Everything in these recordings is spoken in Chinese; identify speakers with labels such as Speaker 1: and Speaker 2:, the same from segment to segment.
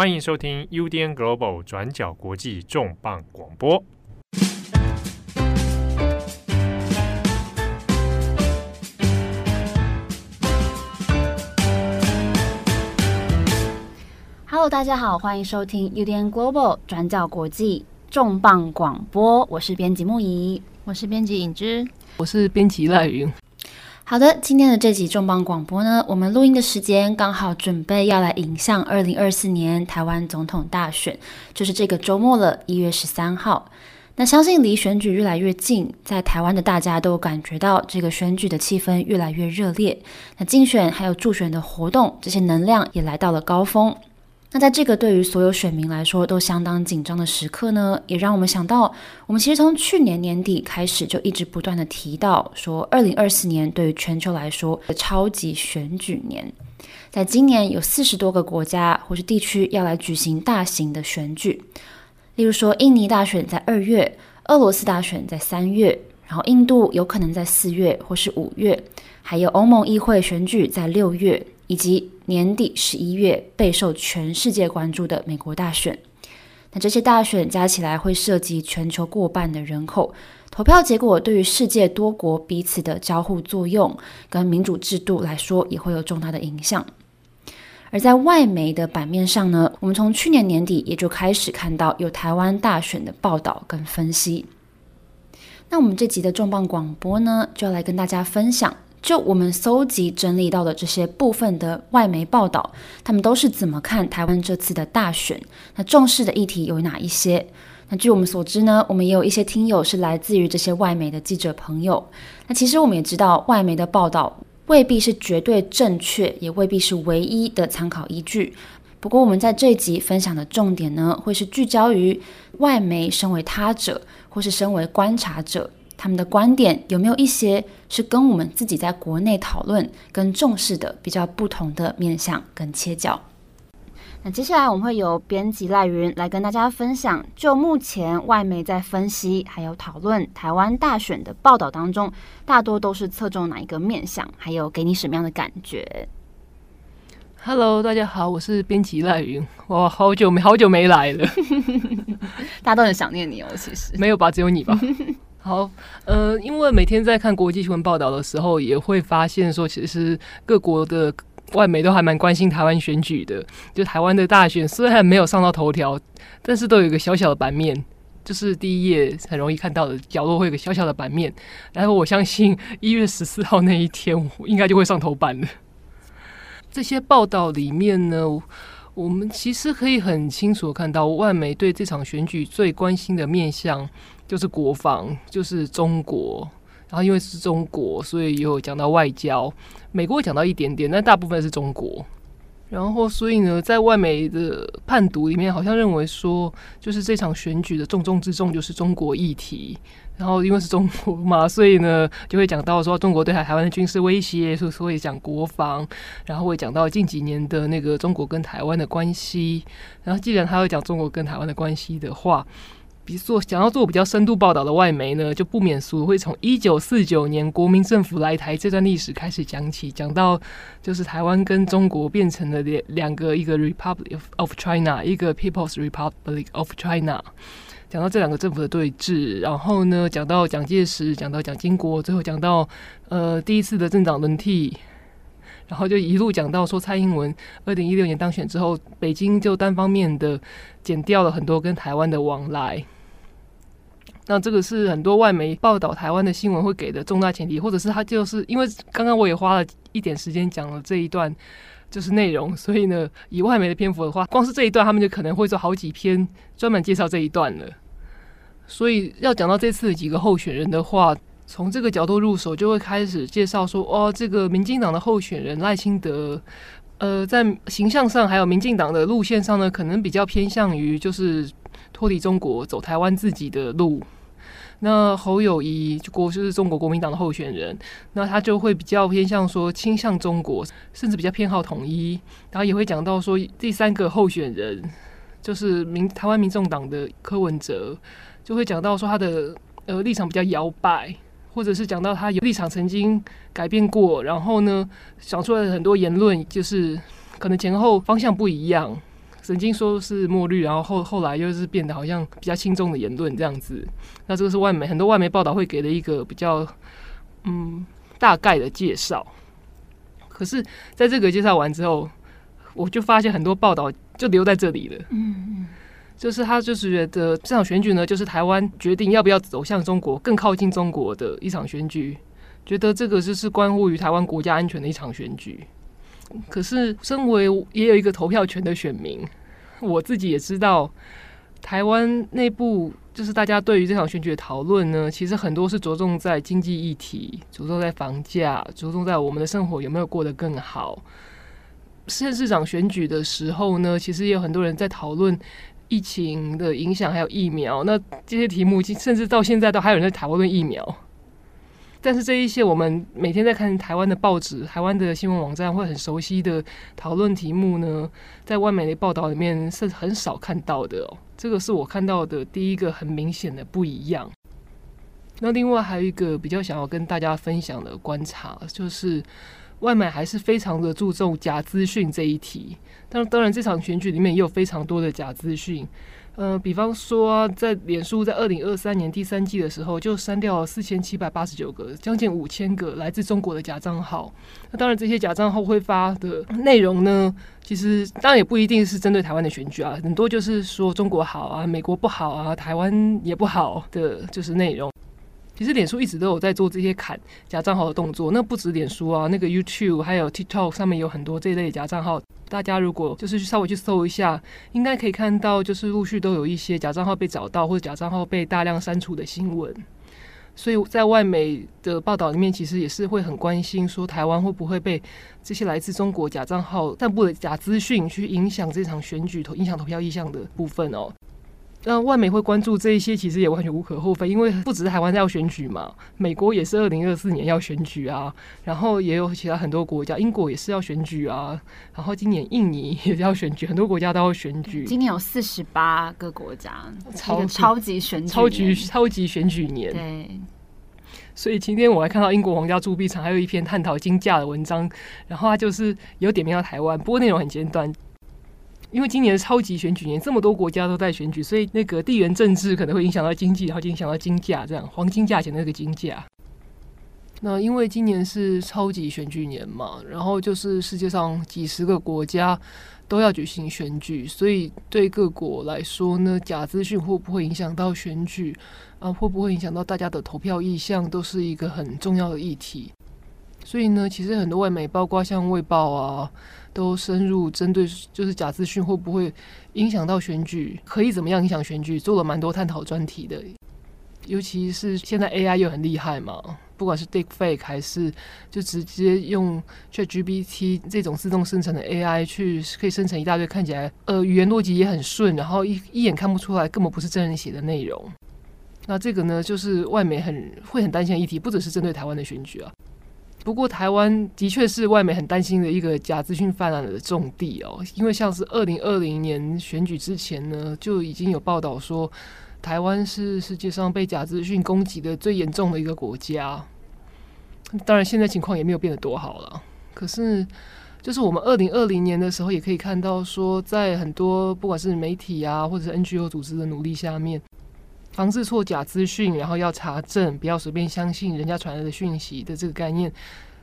Speaker 1: 欢迎收听 UDN Global 转角国际重磅广播。
Speaker 2: Hello，大家好，欢迎收听 UDN Global 转角国际重磅广播。我是编辑木仪，
Speaker 3: 我是编辑颖之，
Speaker 4: 我是编辑赖云。
Speaker 2: 好的，今天的这集重磅广播呢，我们录音的时间刚好准备要来迎向二零二四年台湾总统大选，就是这个周末了，一月十三号。那相信离选举越来越近，在台湾的大家都感觉到这个选举的气氛越来越热烈。那竞选还有助选的活动，这些能量也来到了高峰。那在这个对于所有选民来说都相当紧张的时刻呢，也让我们想到，我们其实从去年年底开始就一直不断的提到，说二零二四年对于全球来说的超级选举年，在今年有四十多个国家或是地区要来举行大型的选举，例如说印尼大选在二月，俄罗斯大选在三月，然后印度有可能在四月或是五月，还有欧盟议会选举在六月。以及年底十一月备受全世界关注的美国大选，那这些大选加起来会涉及全球过半的人口，投票结果对于世界多国彼此的交互作用跟民主制度来说也会有重大的影响。而在外媒的版面上呢，我们从去年年底也就开始看到有台湾大选的报道跟分析。那我们这集的重磅广播呢，就要来跟大家分享。就我们搜集整理到的这些部分的外媒报道，他们都是怎么看台湾这次的大选？那重视的议题有哪一些？那据我们所知呢，我们也有一些听友是来自于这些外媒的记者朋友。那其实我们也知道，外媒的报道未必是绝对正确，也未必是唯一的参考依据。不过我们在这一集分享的重点呢，会是聚焦于外媒身为他者，或是身为观察者。他们的观点有没有一些是跟我们自己在国内讨论跟重视的比较不同的面向跟切角？那接下来我们会由编辑赖云来跟大家分享，就目前外媒在分析还有讨论台湾大选的报道当中，大多都是侧重哪一个面向，还有给你什么样的感觉
Speaker 4: ？Hello，大家好，我是编辑赖云。哇，好久没好久没来了，
Speaker 2: 大家都很想念你哦。其实
Speaker 4: 没有吧，只有你吧。好，呃，因为每天在看国际新闻报道的时候，也会发现说，其实各国的外媒都还蛮关心台湾选举的。就台湾的大选虽然没有上到头条，但是都有一个小小的版面，就是第一页很容易看到的角落会有个小小的版面。然后我相信一月十四号那一天，我应该就会上头版了。这些报道里面呢，我们其实可以很清楚看到，外媒对这场选举最关心的面向。就是国防，就是中国，然后因为是中国，所以也有讲到外交。美国讲到一点点，但大部分是中国。然后，所以呢，在外媒的判读里面，好像认为说，就是这场选举的重中之重就是中国议题。然后，因为是中国嘛，所以呢，就会讲到说中国对台台湾的军事威胁，所以所以讲国防。然后会讲到近几年的那个中国跟台湾的关系。然后，既然他会讲中国跟台湾的关系的话，比做，想要做比较深度报道的外媒呢，就不免俗会从一九四九年国民政府来台这段历史开始讲起，讲到就是台湾跟中国变成了两两个，一个 Republic of China，一个 People's Republic of China，讲到这两个政府的对峙，然后呢，讲到蒋介石，讲到蒋经国，最后讲到呃第一次的政党轮替，然后就一路讲到说蔡英文二零一六年当选之后，北京就单方面的减掉了很多跟台湾的往来。那这个是很多外媒报道台湾的新闻会给的重大前提，或者是他就是因为刚刚我也花了一点时间讲了这一段就是内容，所以呢，以外媒的篇幅的话，光是这一段他们就可能会做好几篇专门介绍这一段了。所以要讲到这次的几个候选人的话，从这个角度入手，就会开始介绍说，哦，这个民进党的候选人赖清德，呃，在形象上还有民进党的路线上呢，可能比较偏向于就是脱离中国，走台湾自己的路。那侯友谊就国就是中国国民党的候选人，那他就会比较偏向说倾向中国，甚至比较偏好统一。然后也会讲到说第三个候选人就是民台湾民众党的柯文哲，就会讲到说他的呃立场比较摇摆，或者是讲到他有立场曾经改变过，然后呢讲出来的很多言论就是可能前后方向不一样。曾经说是墨绿，然后后后来又是变得好像比较轻重的言论这样子。那这个是外媒很多外媒报道会给的一个比较嗯大概的介绍。可是在这个介绍完之后，我就发现很多报道就留在这里了。嗯嗯，就是他就是觉得这场选举呢，就是台湾决定要不要走向中国，更靠近中国的一场选举。觉得这个就是关乎于台湾国家安全的一场选举。可是，身为也有一个投票权的选民，我自己也知道，台湾内部就是大家对于这场选举的讨论呢，其实很多是着重在经济议题，着重在房价，着重在我们的生活有没有过得更好。县市长选举的时候呢，其实也有很多人在讨论疫情的影响，还有疫苗。那这些题目，甚至到现在都还有人在讨论疫苗。但是这一些我们每天在看台湾的报纸、台湾的新闻网站会很熟悉的讨论题目呢，在外媒的报道里面是很少看到的哦。这个是我看到的第一个很明显的不一样。那另外还有一个比较想要跟大家分享的观察，就是外媒还是非常的注重假资讯这一题。当当然，这场选举里面也有非常多的假资讯。呃，比方说，在脸书在二零二三年第三季的时候，就删掉了四千七百八十九个，将近五千个来自中国的假账号。那当然，这些假账号会发的内容呢，其实当然也不一定是针对台湾的选举啊，很多就是说中国好啊，美国不好啊，台湾也不好的就是内容。其实脸书一直都有在做这些砍假账号的动作，那不止脸书啊，那个 YouTube 还有 TikTok 上面有很多这类假账号。大家如果就是去稍微去搜一下，应该可以看到，就是陆续都有一些假账号被找到或者假账号被大量删除的新闻。所以在外媒的报道里面，其实也是会很关心，说台湾会不会被这些来自中国假账号散布的假资讯去影响这场选举投影响投票意向的部分哦。那外媒会关注这一些，其实也完全无可厚非，因为不只是台湾要选举嘛，美国也是二零二四年要选举啊，然后也有其他很多国家，英国也是要选举啊，然后今年印尼也要选举，很多国家都要选举。
Speaker 2: 今年有四十八个国家，超超级选举，
Speaker 4: 超级超级选举年。
Speaker 2: 对，
Speaker 4: 所以今天我还看到英国皇家铸币厂还有一篇探讨金价的文章，然后它就是有点名到台湾，不过内容很简短。因为今年是超级选举年，这么多国家都在选举，所以那个地缘政治可能会影响到经济，然后影响到金价，这样黄金价钱的那个金价。那因为今年是超级选举年嘛，然后就是世界上几十个国家都要举行选举，所以对各国来说呢，假资讯会不会影响到选举啊？会不会影响到大家的投票意向，都是一个很重要的议题。所以呢，其实很多外媒，包括像《卫报》啊。都深入针对，就是假资讯会不会影响到选举，可以怎么样影响选举，做了蛮多探讨专题的。尤其是现在 AI 又很厉害嘛，不管是 Deepfake 还是就直接用 ChatGPT 这种自动生成的 AI 去可以生成一大堆看起来呃语言逻辑也很顺，然后一一眼看不出来根本不是真人写的内容。那这个呢，就是外媒很会很担心的议题，不只是针对台湾的选举啊。不过，台湾的确是外媒很担心的一个假资讯泛滥的重地哦。因为像是二零二零年选举之前呢，就已经有报道说，台湾是世界上被假资讯攻击的最严重的一个国家。当然，现在情况也没有变得多好了。可是，就是我们二零二零年的时候，也可以看到说，在很多不管是媒体啊，或者是 NGO 组织的努力下面，防治错假资讯，然后要查证，不要随便相信人家传来的讯息的这个概念，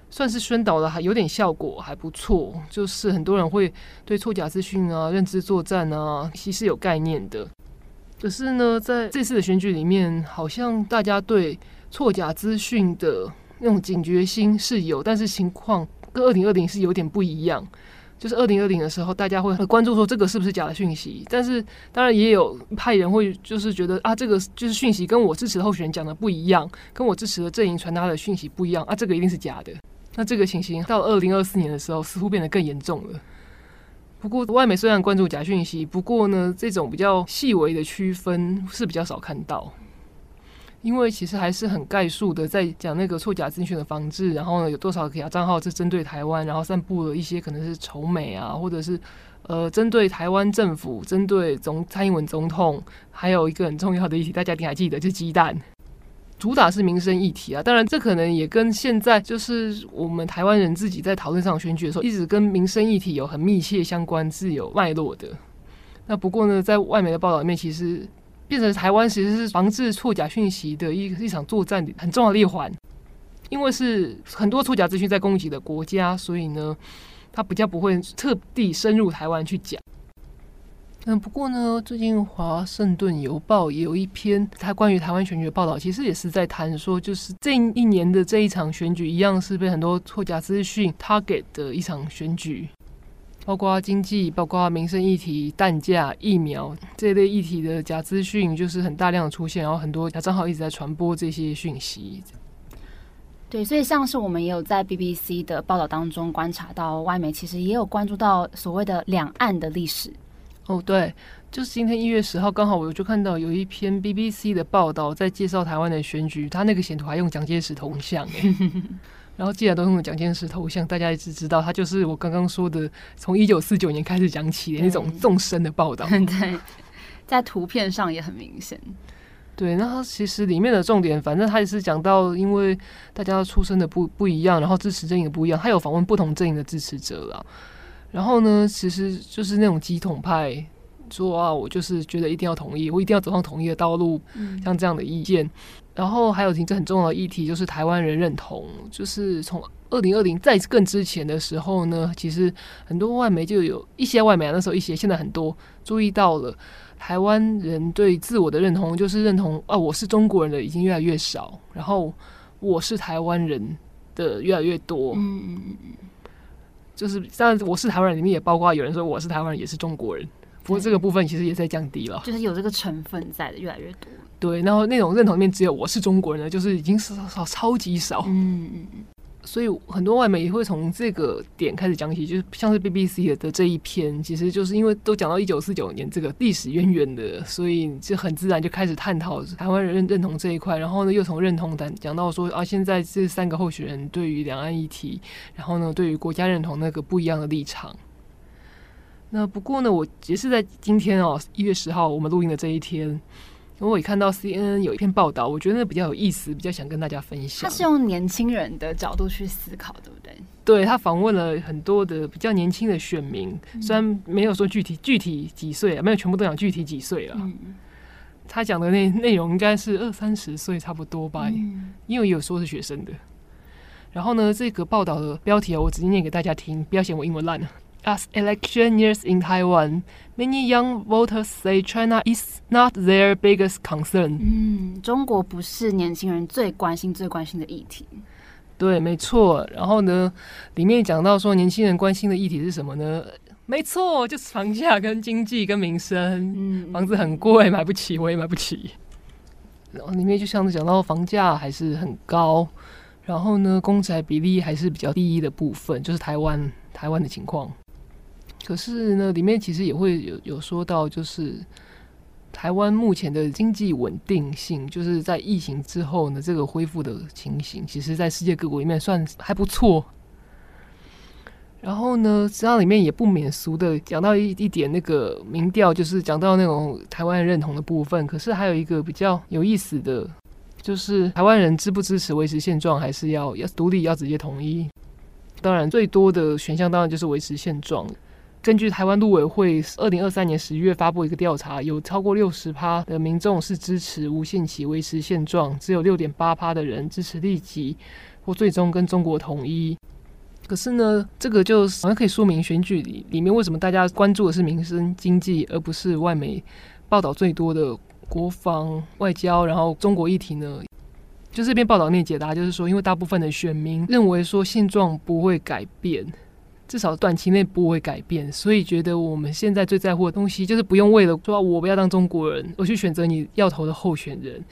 Speaker 4: 算是宣导的还有点效果，还不错。就是很多人会对错假资讯啊、认知作战啊，其实有概念的。可是呢，在这次的选举里面，好像大家对错假资讯的那种警觉心是有，但是情况跟二零二零是有点不一样。就是二零二零的时候，大家会很关注说这个是不是假的讯息，但是当然也有派人会就是觉得啊，这个就是讯息跟我支持的候选人讲的不一样，跟我支持的阵营传达的讯息不一样啊，这个一定是假的。那这个情形到二零二四年的时候，似乎变得更严重了。不过外媒虽然关注假讯息，不过呢，这种比较细微的区分是比较少看到。因为其实还是很概述的在讲那个错假资讯的防治，然后呢，有多少个账号是针对台湾，然后散布了一些可能是仇美啊，或者是呃针对台湾政府、针对总蔡英文总统，还有一个很重要的议题，大家一定还记得，就是鸡蛋，主打是民生议题啊。当然，这可能也跟现在就是我们台湾人自己在讨论上选举的时候，一直跟民生议题有很密切相关，是有脉络的。那不过呢，在外媒的报道里面，其实变成台湾其实是防治错假讯息的一一场作战很重要的一环，因为是很多错假资讯在攻击的国家，所以呢，他比较不会特地深入台湾去讲。嗯，不过呢，最近《华盛顿邮报》也有一篇他关于台湾选举的报道，其实也是在谈说，就是这一年的这一场选举，一样是被很多错假资讯 target 的一场选举，包括经济、包括民生议题、蛋价、疫苗这一类议题的假资讯，就是很大量的出现，然后很多假账号一直在传播这些讯息。
Speaker 2: 对，所以像是我们也有在 BBC 的报道当中观察到，外媒其实也有关注到所谓的两岸的历史。
Speaker 4: 哦，对，就是今天一月十号，刚好我就看到有一篇 BBC 的报道，在介绍台湾的选举，他那个显图还用蒋介石铜像，然后既然都用蒋介石头像，大家一直知道他就是我刚刚说的，从一九四九年开始讲起的那种纵深的报道。
Speaker 2: 对，在图片上也很明显。
Speaker 4: 对，那他其实里面的重点，反正他也是讲到，因为大家出生的不不一样，然后支持阵营的不一样，他有访问不同阵营的支持者了。然后呢，其实就是那种极统派说啊，我就是觉得一定要统一，我一定要走上统一的道路，像这样的意见。然后还有一个很重要的议题，就是台湾人认同。就是从二零二零在更之前的时候呢，其实很多外媒就有一些外媒啊，那时候一些，现在很多注意到了台湾人对自我的认同，就是认同啊，我是中国人的已经越来越少，然后我是台湾人的越来越多。嗯嗯嗯。就是，当然我是台湾人，里面也包括有人说我是台湾人，也是中国人。不过这个部分其实也在降低了，
Speaker 2: 就是有这个成分在的越来越多。
Speaker 4: 对，然后那种认同里面只有我是中国人的，就是已经少少超级少。嗯嗯嗯。所以很多外媒也会从这个点开始讲起，就是像是 BBC 的这一篇，其实就是因为都讲到一九四九年这个历史渊源的，所以就很自然就开始探讨台湾人认同这一块，然后呢又从认同谈讲到说啊，现在这三个候选人对于两岸议题，然后呢对于国家认同那个不一样的立场。那不过呢，我也是在今天哦，一月十号我们录音的这一天。我也看到 CNN 有一篇报道，我觉得那比较有意思，比较想跟大家分享。
Speaker 2: 他是用年轻人的角度去思考，对不对？
Speaker 4: 对，他访问了很多的比较年轻的选民，虽然没有说具体具体几岁，没有全部都讲具体几岁了。嗯、他讲的内内容应该是二三十岁差不多吧，嗯、因为也有说是学生的。然后呢，这个报道的标题啊，我直接念给大家听，不要嫌我英文烂了。As election years in Taiwan, many young voters say China is not their biggest concern.
Speaker 2: 嗯，中国不是年轻人最关心、最关心的议题。
Speaker 4: 对，没错。然后呢，里面讲到说，年轻人关心的议题是什么呢？没错，就是房价、跟经济、跟民生。嗯，房子很贵，买不起，我也买不起。然后里面就像是讲到房价还是很高，然后呢，公宅比例还是比较低的部分，就是台湾台湾的情况。可是呢，里面其实也会有有说到，就是台湾目前的经济稳定性，就是在疫情之后呢，这个恢复的情形，其实在世界各国里面算还不错。然后呢，实际上里面也不免俗的讲到一一点那个民调，就是讲到那种台湾认同的部分。可是还有一个比较有意思的，就是台湾人支不支持维持现状，还是要要独立，要直接统一？当然，最多的选项当然就是维持现状。根据台湾陆委会二零二三年十一月发布一个调查，有超过六十趴的民众是支持无限期维持现状，只有六点八趴的人支持立即或最终跟中国统一。可是呢，这个就好像可以说明选举里里面为什么大家关注的是民生经济，而不是外媒报道最多的国防外交，然后中国议题呢？就这篇报道里面解答就是说，因为大部分的选民认为说现状不会改变。至少短期内不会改变，所以觉得我们现在最在乎的东西就是不用为了说我不要当中国人，我去选择你要投的候选人。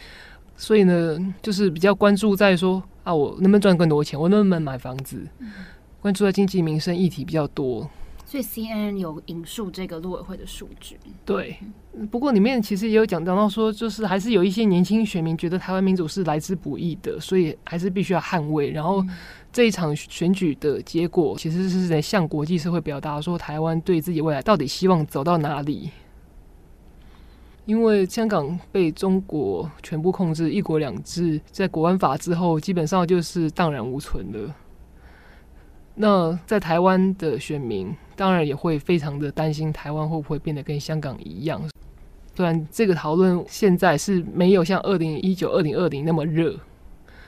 Speaker 4: 所以呢，就是比较关注在说啊，我能不能赚更多钱，我能不能买房子，关注在经济民生议题比较多。
Speaker 2: 所以 CNN 有引述这个陆委会的数据。
Speaker 4: 对，不过里面其实也有讲讲到说，就是还是有一些年轻选民觉得台湾民主是来之不易的，所以还是必须要捍卫。然后。这一场选举的结果，其实是在向国际社会表达说，台湾对自己未来到底希望走到哪里？因为香港被中国全部控制，一国两制在国安法之后，基本上就是荡然无存了。那在台湾的选民当然也会非常的担心，台湾会不会变得跟香港一样？虽然这个讨论现在是没有像二零一九、二零二零那么热，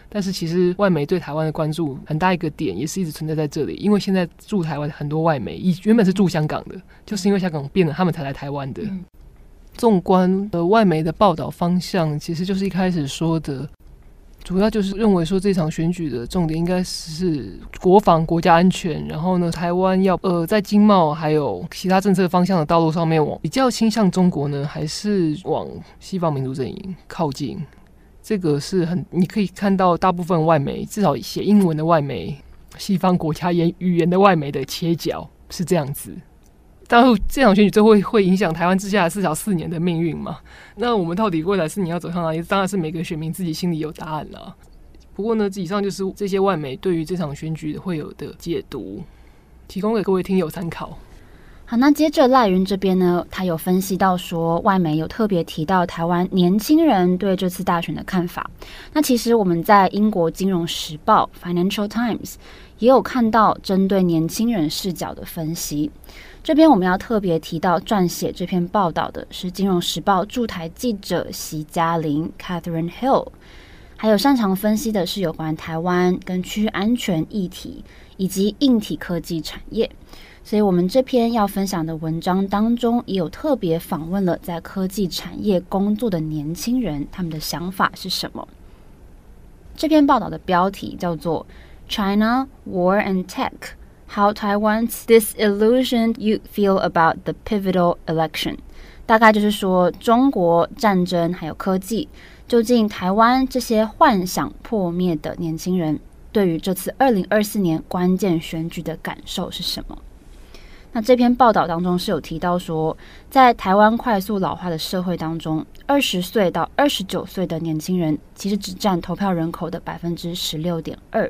Speaker 4: 但是其实外媒对台湾的关注很大一个点也是一直存在在这里。因为现在驻台湾很多外媒，以原本是驻香港的，就是因为香港变了，他们才来台湾的。纵观的外媒的报道方向，其实就是一开始说的。主要就是认为说，这场选举的重点应该是国防、国家安全，然后呢，台湾要呃在经贸还有其他政策方向的道路上面往比较倾向中国呢，还是往西方民主阵营靠近？这个是很你可以看到大部分外媒，至少写英文的外媒、西方国家言语言的外媒的切角是这样子。当然，这场选举最后会会影响台湾接下来至少四年的命运嘛？那我们到底未来四年要走向哪里？当然是每个选民自己心里有答案了。不过呢，以上就是这些外媒对于这场选举会有的解读，提供给各位听友参考。
Speaker 2: 好，那接着赖云这边呢，他有分析到说，外媒有特别提到台湾年轻人对这次大选的看法。那其实我们在英国金融时报 （Financial Times） 也有看到针对年轻人视角的分析。这边我们要特别提到，撰写这篇报道的是《金融时报》驻台记者席嘉玲 （Catherine Hill），还有擅长分析的是有关台湾跟区域安全议题以及硬体科技产业。所以，我们这篇要分享的文章当中，也有特别访问了在科技产业工作的年轻人，他们的想法是什么？这篇报道的标题叫做《China War and Tech》。How Taiwan's disillusioned You feel about the pivotal election？大概就是说，中国战争还有科技，究竟台湾这些幻想破灭的年轻人，对于这次二零二四年关键选举的感受是什么？那这篇报道当中是有提到说，在台湾快速老化的社会当中，二十岁到二十九岁的年轻人其实只占投票人口的百分之十六点二。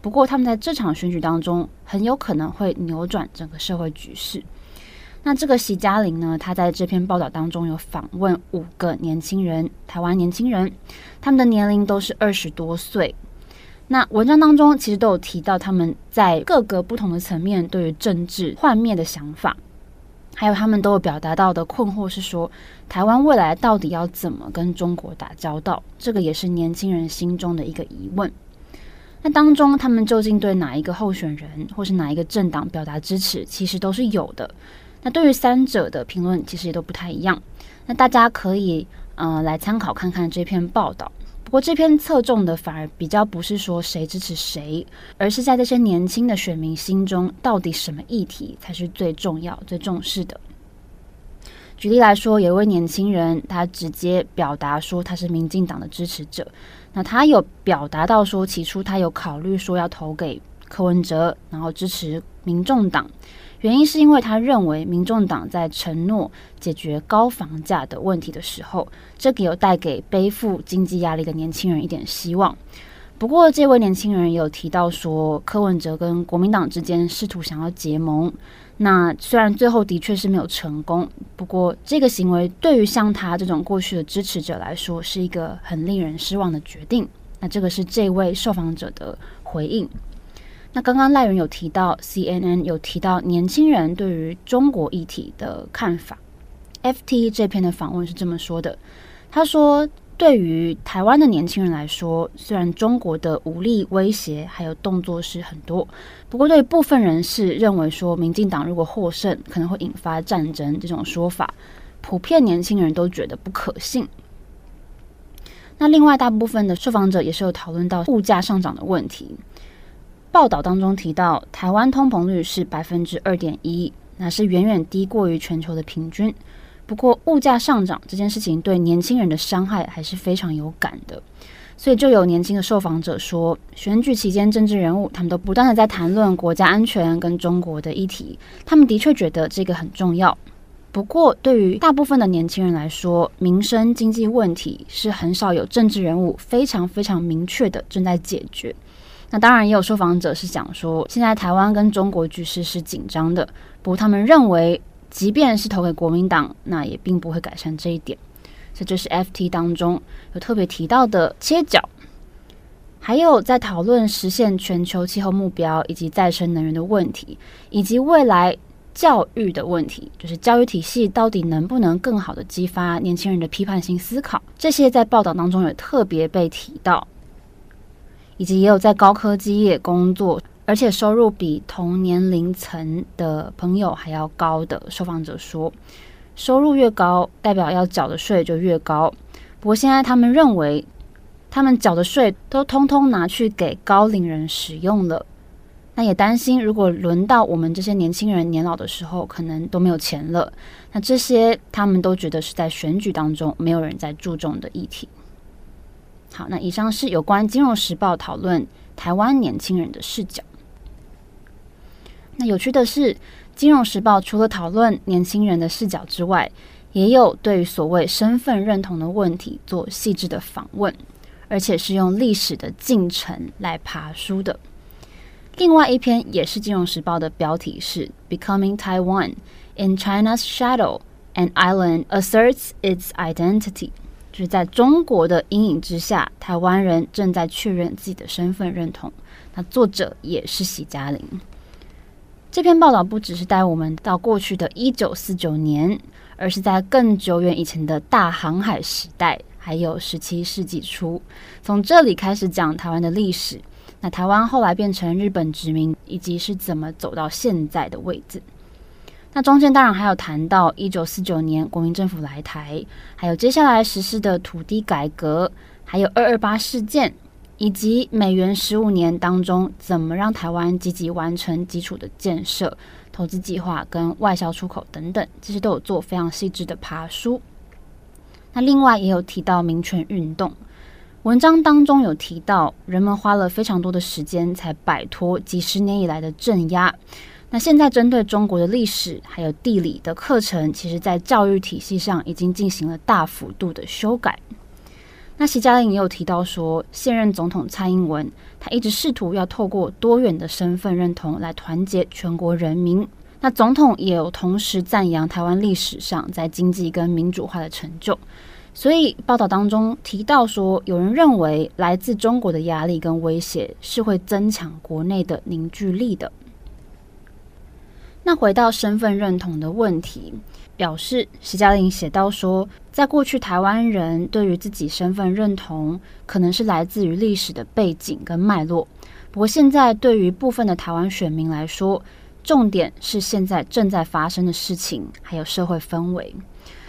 Speaker 2: 不过，他们在这场选举当中很有可能会扭转整个社会局势。那这个席嘉玲呢，他在这篇报道当中有访问五个年轻人，台湾年轻人，他们的年龄都是二十多岁。那文章当中其实都有提到他们在各个不同的层面对于政治幻灭的想法，还有他们都有表达到的困惑是说，台湾未来到底要怎么跟中国打交道？这个也是年轻人心中的一个疑问。那当中，他们究竟对哪一个候选人或是哪一个政党表达支持，其实都是有的。那对于三者的评论，其实也都不太一样。那大家可以呃来参考看看这篇报道。不过这篇侧重的反而比较不是说谁支持谁，而是在这些年轻的选民心中，到底什么议题才是最重要、最重视的。举例来说，有一位年轻人，他直接表达说他是民进党的支持者。那他有表达到说，起初他有考虑说要投给柯文哲，然后支持民众党，原因是因为他认为民众党在承诺解决高房价的问题的时候，这个有带给背负经济压力的年轻人一点希望。不过，这位年轻人也有提到说，柯文哲跟国民党之间试图想要结盟。那虽然最后的确是没有成功，不过这个行为对于像他这种过去的支持者来说，是一个很令人失望的决定。那这个是这位受访者的回应。那刚刚赖人有提到，CNN 有提到年轻人对于中国议题的看法。FT 这篇的访问是这么说的，他说。对于台湾的年轻人来说，虽然中国的武力威胁还有动作是很多，不过对部分人士认为说，民进党如果获胜，可能会引发战争这种说法，普遍年轻人都觉得不可信。那另外，大部分的受访者也是有讨论到物价上涨的问题。报道当中提到，台湾通膨率是百分之二点一，那是远远低过于全球的平均。不过，物价上涨这件事情对年轻人的伤害还是非常有感的，所以就有年轻的受访者说，选举期间政治人物他们都不断的在谈论国家安全跟中国的议题，他们的确觉得这个很重要。不过，对于大部分的年轻人来说，民生经济问题是很少有政治人物非常非常明确的正在解决。那当然也有受访者是讲说，现在台湾跟中国局势是紧张的，不过他们认为。即便是投给国民党，那也并不会改善这一点。这就是 FT 当中有特别提到的切角。还有在讨论实现全球气候目标以及再生能源的问题，以及未来教育的问题，就是教育体系到底能不能更好的激发年轻人的批判性思考，这些在报道当中有特别被提到，以及也有在高科技业工作，而且收入比同年龄层的朋友还要高的受访者说，收入越高，代表要缴的税就越高。不过现在他们认为。他们缴的税都通通拿去给高龄人使用了，那也担心，如果轮到我们这些年轻人年老的时候，可能都没有钱了。那这些他们都觉得是在选举当中没有人在注重的议题。好，那以上是有关《金融时报》讨论台湾年轻人的视角。那有趣的是，《金融时报》除了讨论年轻人的视角之外，也有对于所谓身份认同的问题做细致的访问。而且是用历史的进程来爬梳的。另外一篇也是《金融时报》的标题是 “Becoming Taiwan in China's Shadow: An Island Asserts Its Identity”，就是在中国的阴影之下，台湾人正在确认自己的身份认同。那作者也是喜嘉玲。这篇报道不只是带我们到过去的一九四九年，而是在更久远以前的大航海时代。还有十七世纪初，从这里开始讲台湾的历史。那台湾后来变成日本殖民，以及是怎么走到现在的位置。那中间当然还有谈到一九四九年国民政府来台，还有接下来实施的土地改革，还有二二八事件，以及美元十五年当中怎么让台湾积极完成基础的建设、投资计划跟外销出口等等，这些都有做非常细致的爬梳。那另外也有提到民权运动，文章当中有提到，人们花了非常多的时间才摆脱几十年以来的镇压。那现在针对中国的历史还有地理的课程，其实在教育体系上已经进行了大幅度的修改。那习嘉玲也有提到说，现任总统蔡英文，他一直试图要透过多元的身份认同来团结全国人民。那总统也有同时赞扬台湾历史上在经济跟民主化的成就，所以报道当中提到说，有人认为来自中国的压力跟威胁是会增强国内的凝聚力的。那回到身份认同的问题，表示徐嘉玲写到说，在过去台湾人对于自己身份认同可能是来自于历史的背景跟脉络，不过现在对于部分的台湾选民来说，重点是现在正在发生的事情，还有社会氛围。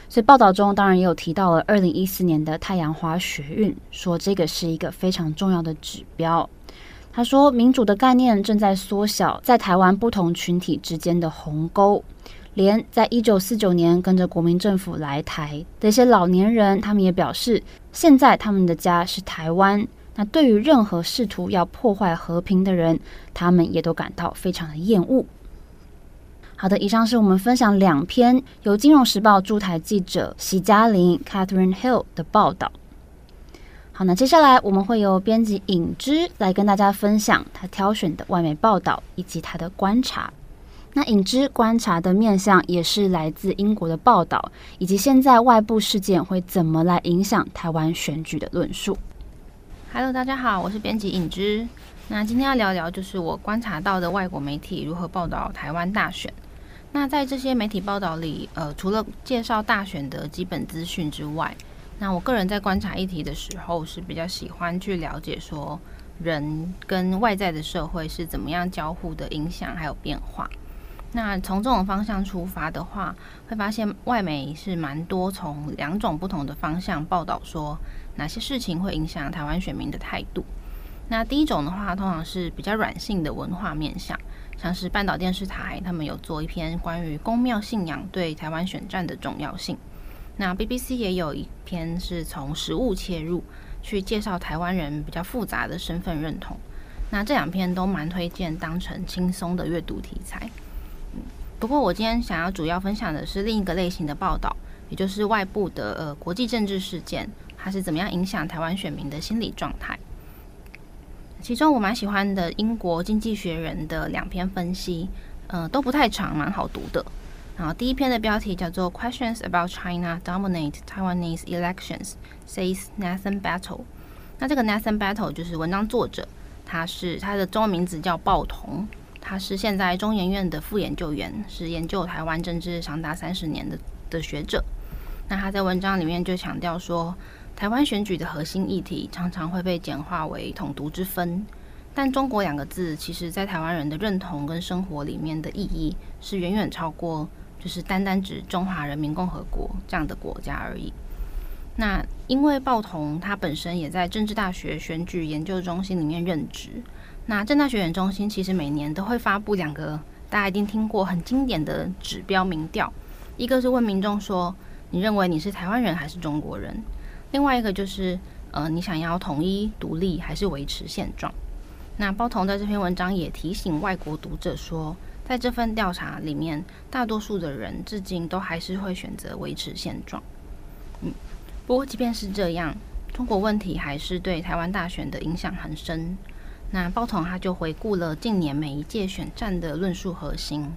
Speaker 2: 所以报道中当然也有提到了二零一四年的太阳花学运，说这个是一个非常重要的指标。他说，民主的概念正在缩小在台湾不同群体之间的鸿沟。连在一九四九年跟着国民政府来台的一些老年人，他们也表示，现在他们的家是台湾。那对于任何试图要破坏和平的人，他们也都感到非常的厌恶。好的，以上是我们分享两篇由《金融时报》驻台记者席嘉玲 （Catherine Hill） 的报道。好，那接下来我们会由编辑颖之来跟大家分享他挑选的外媒报道以及他的观察。那颖之观察的面向也是来自英国的报道，以及现在外部事件会怎么来影响台湾选举的论述。
Speaker 3: Hello，大家好，我是编辑颖之。那今天要聊聊就是我观察到的外国媒体如何报道台湾大选。那在这些媒体报道里，呃，除了介绍大选的基本资讯之外，那我个人在观察议题的时候是比较喜欢去了解说人跟外在的社会是怎么样交互的影响还有变化。那从这种方向出发的话，会发现外媒是蛮多从两种不同的方向报道说哪些事情会影响台湾选民的态度。那第一种的话，通常是比较软性的文化面向。像是半岛电视台，他们有做一篇关于宫庙信仰对台湾选战的重要性。那 BBC 也有一篇是从食物切入，去介绍台湾人比较复杂的身份认同。那这两篇都蛮推荐当成轻松的阅读题材。嗯，不过我今天想要主要分享的是另一个类型的报道，也就是外部的呃国际政治事件，它是怎么样影响台湾选民的心理状态。其中我蛮喜欢的英国经济学人的两篇分析，呃，都不太长，蛮好读的。然后第一篇的标题叫做 "Questions about China dominate Taiwanese elections", says Nathan Battle。那这个 Nathan Battle 就是文章作者，他是他的中文名字叫鲍彤，他是现在中研院的副研究员，是研究台湾政治长达三十年的的学者。那他在文章里面就强调说，台湾选举的核心议题常常会被简化为统独之分，但“中国”两个字，其实在台湾人的认同跟生活里面的意义是远远超过，就是单单指中华人民共和国这样的国家而已。那因为鲍彤他本身也在政治大学选举研究中心里面任职，那政大学选中心其实每年都会发布两个大家一定听过很经典的指标民调，一个是问民众说，你认为你是台湾人还是中国人？另外一个就是，呃，你想要统一独立还是维持现状？那鲍彤在这篇文章也提醒外国读者说，在这份调查里面，大多数的人至今都还是会选择维持现状。嗯，不过即便是这样，中国问题还是对台湾大选的影响很深。那鲍彤他就回顾了近年每一届选战的论述核心，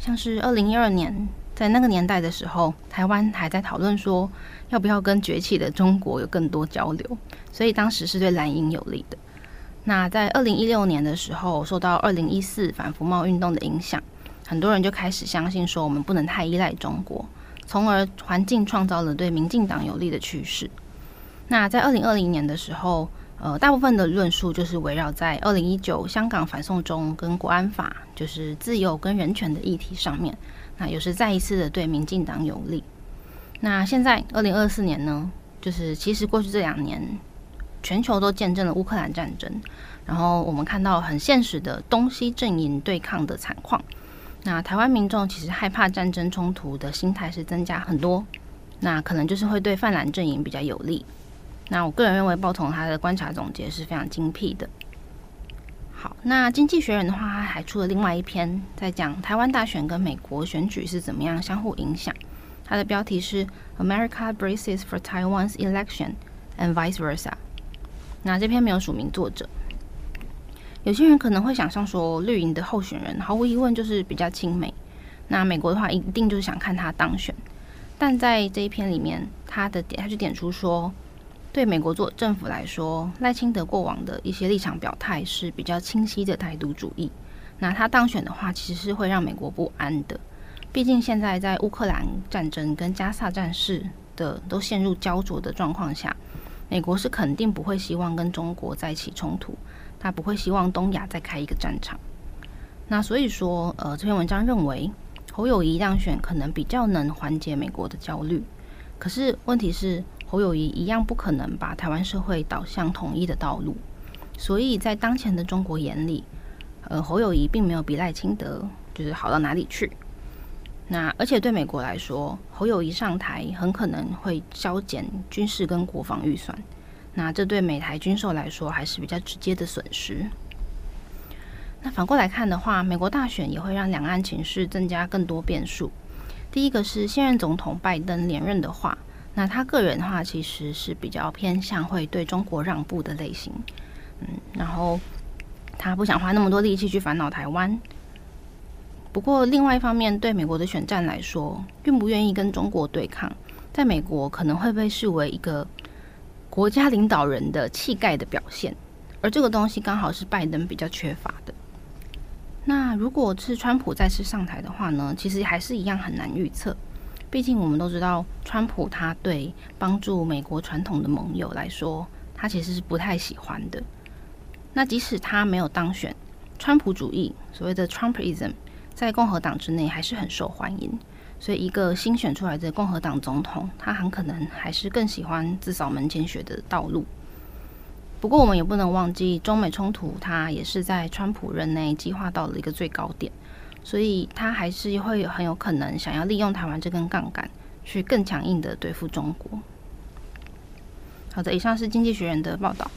Speaker 3: 像是二零一二年。在那个年代的时候，台湾还在讨论说要不要跟崛起的中国有更多交流，所以当时是对蓝营有利的。那在二零一六年的时候，受到二零一四反服贸运动的影响，很多人就开始相信说我们不能太依赖中国，从而环境创造了对民进党有利的趋势。那在二零二零年的时候，呃，大部分的论述就是围绕在二零一九香港反送中跟国安法，就是自由跟人权的议题上面。那又是再一次的对民进党有利。那现在二零二四年呢，就是其实过去这两年，全球都见证了乌克兰战争，然后我们看到很现实的东西阵营对抗的惨况。那台湾民众其实害怕战争冲突的心态是增加很多，那可能就是会对泛蓝阵营比较有利。那我个人认为，鲍彤他的观察总结是非常精辟的。好，那经济学人的话，他还出了另外一篇，在讲台湾大选跟美国选举是怎么样相互影响。它的标题是 “America braces for Taiwan's election and vice versa”。那这篇没有署名作者。有些人可能会想象说，绿营的候选人毫无疑问就是比较亲美，那美国的话一定就是想看他当选。但在这一篇里面，他的点他就点出说。对美国做政府来说，赖清德过往的一些立场表态是比较清晰的台独主义。那他当选的话，其实是会让美国不安的。毕竟现在在乌克兰战争跟加萨战事的都陷入焦灼的状况下，美国是肯定不会希望跟中国再起冲突，他不会希望东亚再开一个战场。那所以说，呃，这篇文章认为侯友谊当选可能比较能缓解美国的焦虑。可是问题是。侯友谊一样不可能把台湾社会导向统一的道路，所以在当前的中国眼里，呃，侯友谊并没有比赖清德就是好到哪里去。那而且对美国来说，侯友宜上台很可能会削减军事跟国防预算，那这对美台军售来说还是比较直接的损失。那反过来看的话，美国大选也会让两岸情势增加更多变数。第一个是现任总统拜登连任的话。那他个人的话，其实是比较偏向会对中国让步的类型，嗯，然后他不想花那么多力气去烦恼台湾。不过，另外一方面，对美国的选战来说，愿不愿意跟中国对抗，在美国可能会被视为一个国家领导人的气概的表现，而这个东西刚好是拜登比较缺乏的。那如果是川普再次上台的话呢，其实还是一样很难预测。毕竟我们都知道，川普他对帮助美国传统的盟友来说，他其实是不太喜欢的。那即使他没有当选，川普主义所谓的 Trumpism 在共和党之内还是很受欢迎。所以，一个新选出来的共和党总统，他很可能还是更喜欢自扫门前雪的道路。不过，我们也不能忘记，中美冲突它也是在川普任内激化到了一个最高点。所以他还是会有很有可能想要利用台湾这根杠杆，去更强硬的对付中国。好的，以上是经济学人的报道。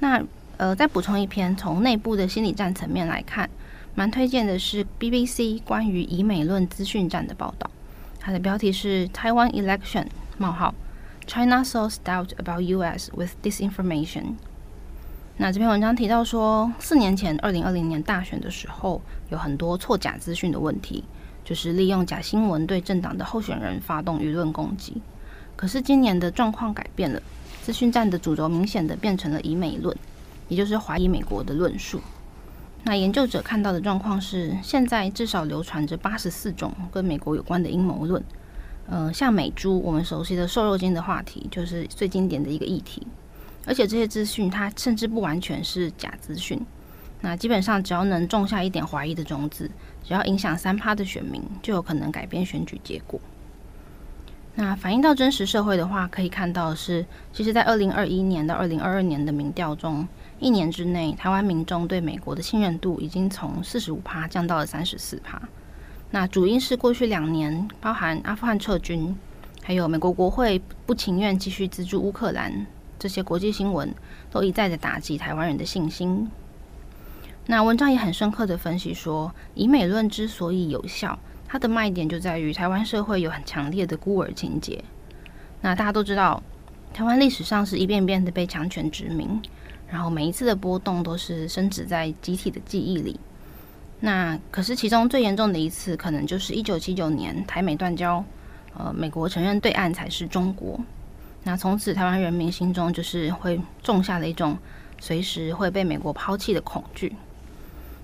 Speaker 3: 那呃，再补充一篇，从内部的心理战层面来看，蛮推荐的是 BBC 关于以美论资讯战的报道。它的标题是 Taiwan Election：冒号 China sows doubt about U.S. with disinformation。那这篇文章提到说，四年前二零二零年大选的时候，有很多错假资讯的问题，就是利用假新闻对政党的候选人发动舆论攻击。可是今年的状况改变了，资讯战的主轴明显的变成了以美论，也就是怀疑美国的论述。那研究者看到的状况是，现在至少流传着八十四种跟美国有关的阴谋论。呃，像美猪，我们熟悉的瘦肉精的话题，就是最经典的一个议题。而且这些资讯，它甚至不完全是假资讯。那基本上，只要能种下一点怀疑的种子，只要影响三趴的选民，就有可能改变选举结果。那反映到真实社会的话，可以看到是，其实，在二零二一年到二零二二年的民调中，一年之内，台湾民众对美国的信任度已经从四十五趴降到了三十四趴。那主因是过去两年，包含阿富汗撤军，还有美国国会不情愿继续资助乌克兰这些国际新闻，都一再的打击台湾人的信心。那文章也很深刻的分析说，以美论之所以有效。它的卖点就在于台湾社会有很强烈的孤儿情结。那大家都知道，台湾历史上是一遍遍的被强权殖民，然后每一次的波动都是深植在集体的记忆里。那可是其中最严重的一次，可能就是一九七九年台美断交，呃，美国承认对岸才是中国。那从此台湾人民心中就是会种下了一种随时会被美国抛弃的恐惧。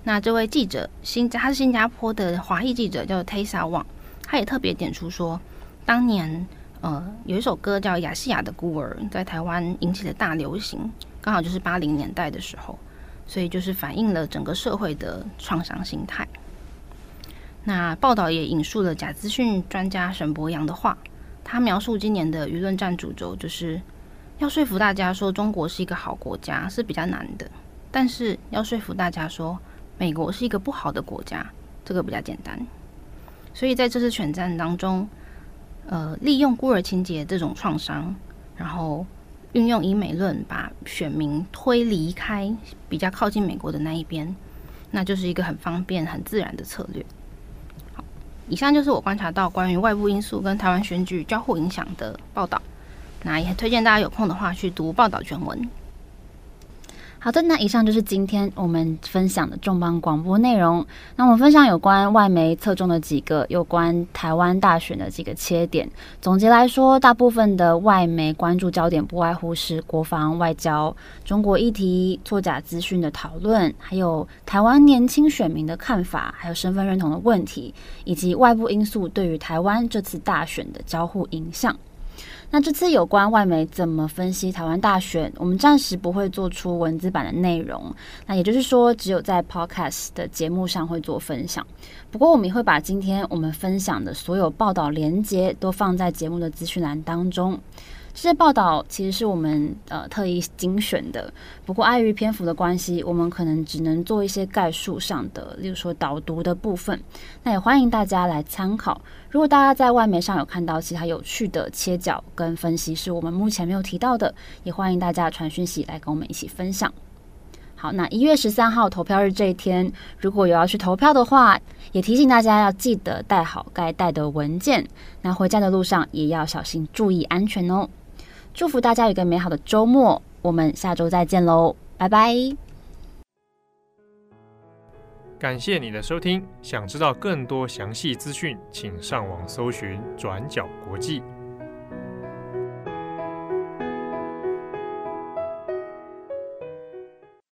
Speaker 3: 那这位记者，新他是新加坡的华裔记者，叫 Tessa Wang，他也特别点出说，当年呃有一首歌叫《亚细亚的孤儿》在台湾引起了大流行，刚好就是八零年代的时候，所以就是反映了整个社会的创伤心态。那报道也引述了假资讯专家沈博洋的话，他描述今年的舆论战主轴就是要说服大家说中国是一个好国家是比较难的，但是要说服大家说。美国是一个不好的国家，这个比较简单。所以在这次选战当中，呃，利用孤儿情节这种创伤，然后运用以美论把选民推离开比较靠近美国的那一边，那就是一个很方便、很自然的策略。好，以上就是我观察到关于外部因素跟台湾选举交互影响的报道。那也推荐大家有空的话去读报道全文。
Speaker 2: 好的，那以上就是今天我们分享的重磅广播内容。那我们分享有关外媒侧重的几个有关台湾大选的几个切点。总结来说，大部分的外媒关注焦点不外乎是国防、外交、中国议题、作假资讯的讨论，还有台湾年轻选民的看法，还有身份认同的问题，以及外部因素对于台湾这次大选的交互影响。那这次有关外媒怎么分析台湾大选，我们暂时不会做出文字版的内容。那也就是说，只有在 Podcast 的节目上会做分享。不过，我们也会把今天我们分享的所有报道连接都放在节目的资讯栏当中。这些报道其实是我们呃特意精选的，不过碍于篇幅的关系，我们可能只能做一些概述上的，例如说导读的部分。那也欢迎大家来参考。如果大家在外媒上有看到其他有趣的切角跟分析，是我们目前没有提到的，也欢迎大家传讯息来跟我们一起分享。好，那一月十三号投票日这一天，如果有要去投票的话，也提醒大家要记得带好该带的文件。那回家的路上也要小心，注意安全哦。祝福大家有一个美好的周末，我们下周再见喽，拜拜！
Speaker 1: 感谢你的收听，想知道更多详细资讯，请上网搜寻转角国际。